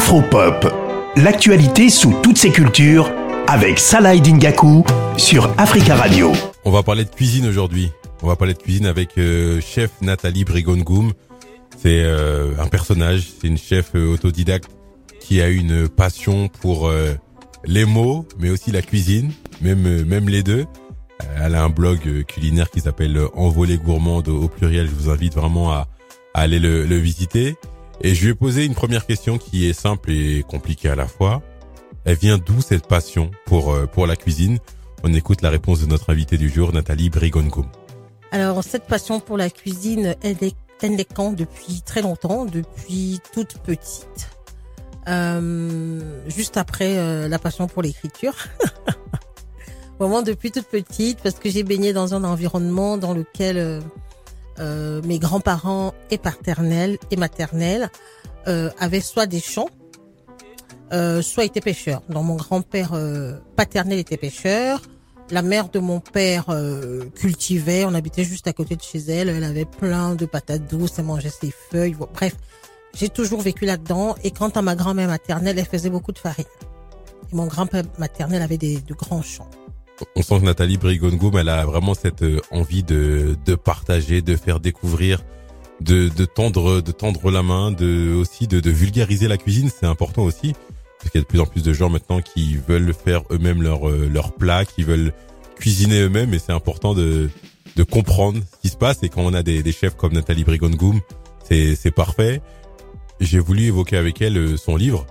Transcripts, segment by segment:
Afropop, l'actualité sous toutes ses cultures avec Salah Dingaku sur Africa Radio. On va parler de cuisine aujourd'hui. On va parler de cuisine avec euh, chef Nathalie Brigongoum. C'est euh, un personnage, c'est une chef euh, autodidacte qui a une passion pour les mots, mais aussi la cuisine, même les deux. Elle a un blog culinaire qui s'appelle Envolée gourmande au pluriel. Je vous invite vraiment à, aller le, le visiter. Et je lui ai posé une première question qui est simple et compliquée à la fois. Elle vient d'où cette passion pour euh, pour la cuisine? On écoute la réponse de notre invité du jour, Nathalie Brigongo. Alors cette passion pour la cuisine, elle est, elle est quand? Depuis très longtemps, depuis toute petite. Euh, juste après euh, la passion pour l'écriture. Vraiment depuis toute petite, parce que j'ai baigné dans un environnement dans lequel euh, euh, mes grands-parents et paternels et maternels euh, avaient soit des champs, euh, soit étaient pêcheurs. Donc mon grand-père paternel était pêcheur. La mère de mon père cultivait. On habitait juste à côté de chez elle. Elle avait plein de patates douces. Elle mangeait ses feuilles. Bref, j'ai toujours vécu là-dedans. Et quant à ma grand-mère maternelle, elle faisait beaucoup de farine. Et mon grand-père maternel avait des, de grands champs on sent que Nathalie Brigongoum, elle a vraiment cette euh, envie de, de partager, de faire découvrir, de, de tendre, de tendre la main, de aussi de, de vulgariser la cuisine. C'est important aussi parce qu'il y a de plus en plus de gens maintenant qui veulent faire eux-mêmes leur euh, leur plat, qui veulent cuisiner eux-mêmes. Et c'est important de de comprendre ce qui se passe. Et quand on a des, des chefs comme Nathalie Brigongoum, c'est c'est parfait. J'ai voulu évoquer avec elle euh, son livre,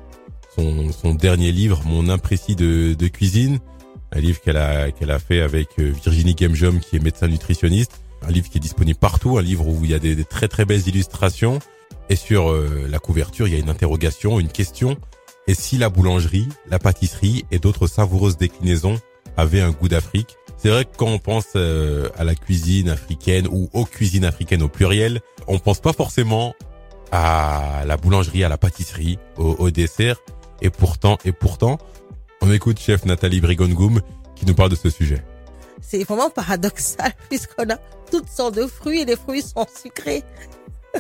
son, son dernier livre, Mon imprécis de, de cuisine un livre qu'elle a qu'elle a fait avec euh, Virginie Gemjom qui est médecin nutritionniste, un livre qui est disponible partout, un livre où il y a des, très très belles illustrations. Et sur euh, la couverture, il y a une interrogation, une question. Et si la boulangerie, la pâtisserie et d'autres savoureuses déclinaisons avaient un goût d'Afrique? C'est vrai que quand on pense euh, à la cuisine africaine ou aux cuisines africaines au pluriel, on pense pas forcément à la boulangerie, à la pâtisserie, au dessert. Et pourtant et pourtant on écoute chef Nathalie Brigongoum qui nous parle de ce sujet. C'est vraiment paradoxal puisqu'on a toutes sortes de fruits et les fruits sont sucrés.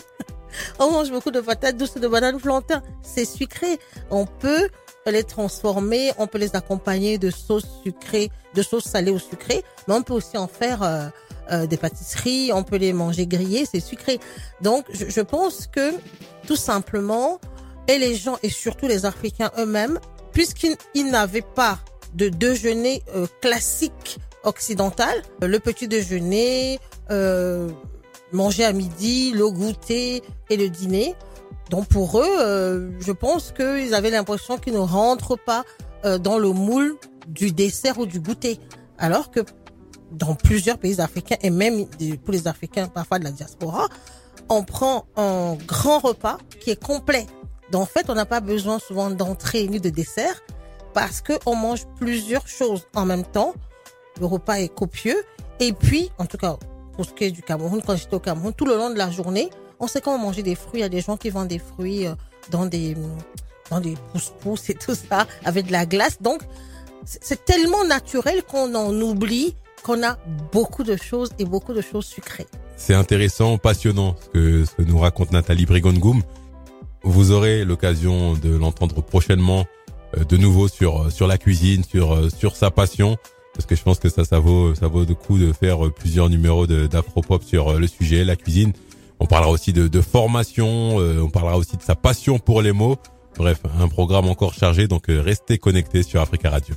on mange beaucoup de patates douces de bananes plantains. C'est sucré. On peut les transformer, on peut les accompagner de sauce sucrée, de sauce salée ou sucrée, mais on peut aussi en faire euh, euh, des pâtisseries, on peut les manger grillés, c'est sucré. Donc je, je pense que tout simplement, et les gens et surtout les Africains eux-mêmes puisqu'ils n'avaient pas de déjeuner euh, classique occidental, le petit déjeuner, euh, manger à midi, le goûter et le dîner. Donc pour eux, euh, je pense qu'ils avaient l'impression qu'ils ne rentrent pas dans le moule du dessert ou du goûter. Alors que dans plusieurs pays africains, et même pour les Africains parfois de la diaspora, on prend un grand repas qui est complet. Donc, en fait, on n'a pas besoin souvent d'entrée ni de dessert parce que on mange plusieurs choses en même temps. Le repas est copieux. Et puis, en tout cas, pour ce qui est du Cameroun, quand j'étais au Cameroun, tout le long de la journée, on sait comment manger des fruits. Il y a des gens qui vendent des fruits euh, dans des, dans des pousse-pousse et tout ça, avec de la glace. Donc, c'est tellement naturel qu'on en oublie qu'on a beaucoup de choses et beaucoup de choses sucrées. C'est intéressant, passionnant ce que, ce que nous raconte Nathalie Brigongoum. Vous aurez l'occasion de l'entendre prochainement euh, de nouveau sur euh, sur la cuisine, sur euh, sur sa passion parce que je pense que ça ça vaut ça vaut le coup de faire plusieurs numéros d'Afropop sur le sujet la cuisine. On parlera aussi de, de formation, on parlera aussi de sa passion pour les mots. Bref, un programme encore chargé donc restez connectés sur Africa Radio.